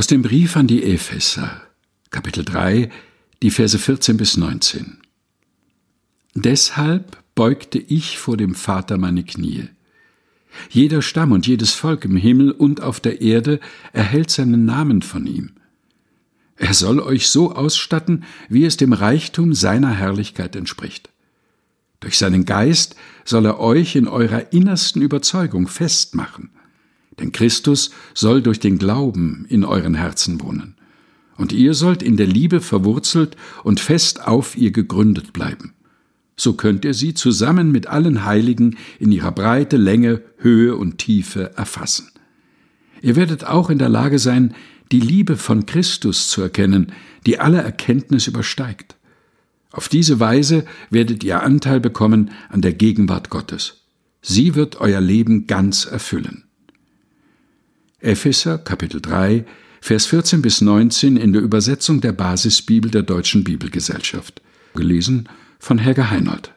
Aus dem Brief an die Epheser, Kapitel 3, die Verse 14 bis 19. Deshalb beugte ich vor dem Vater meine Knie. Jeder Stamm und jedes Volk im Himmel und auf der Erde erhält seinen Namen von ihm. Er soll euch so ausstatten, wie es dem Reichtum seiner Herrlichkeit entspricht. Durch seinen Geist soll er euch in eurer innersten Überzeugung festmachen. Denn Christus soll durch den Glauben in euren Herzen wohnen. Und ihr sollt in der Liebe verwurzelt und fest auf ihr gegründet bleiben. So könnt ihr sie zusammen mit allen Heiligen in ihrer Breite, Länge, Höhe und Tiefe erfassen. Ihr werdet auch in der Lage sein, die Liebe von Christus zu erkennen, die alle Erkenntnis übersteigt. Auf diese Weise werdet ihr Anteil bekommen an der Gegenwart Gottes. Sie wird euer Leben ganz erfüllen. Epheser Kapitel 3, Vers 14 bis 19 in der Übersetzung der Basisbibel der Deutschen Bibelgesellschaft. Gelesen von Helga Heinold.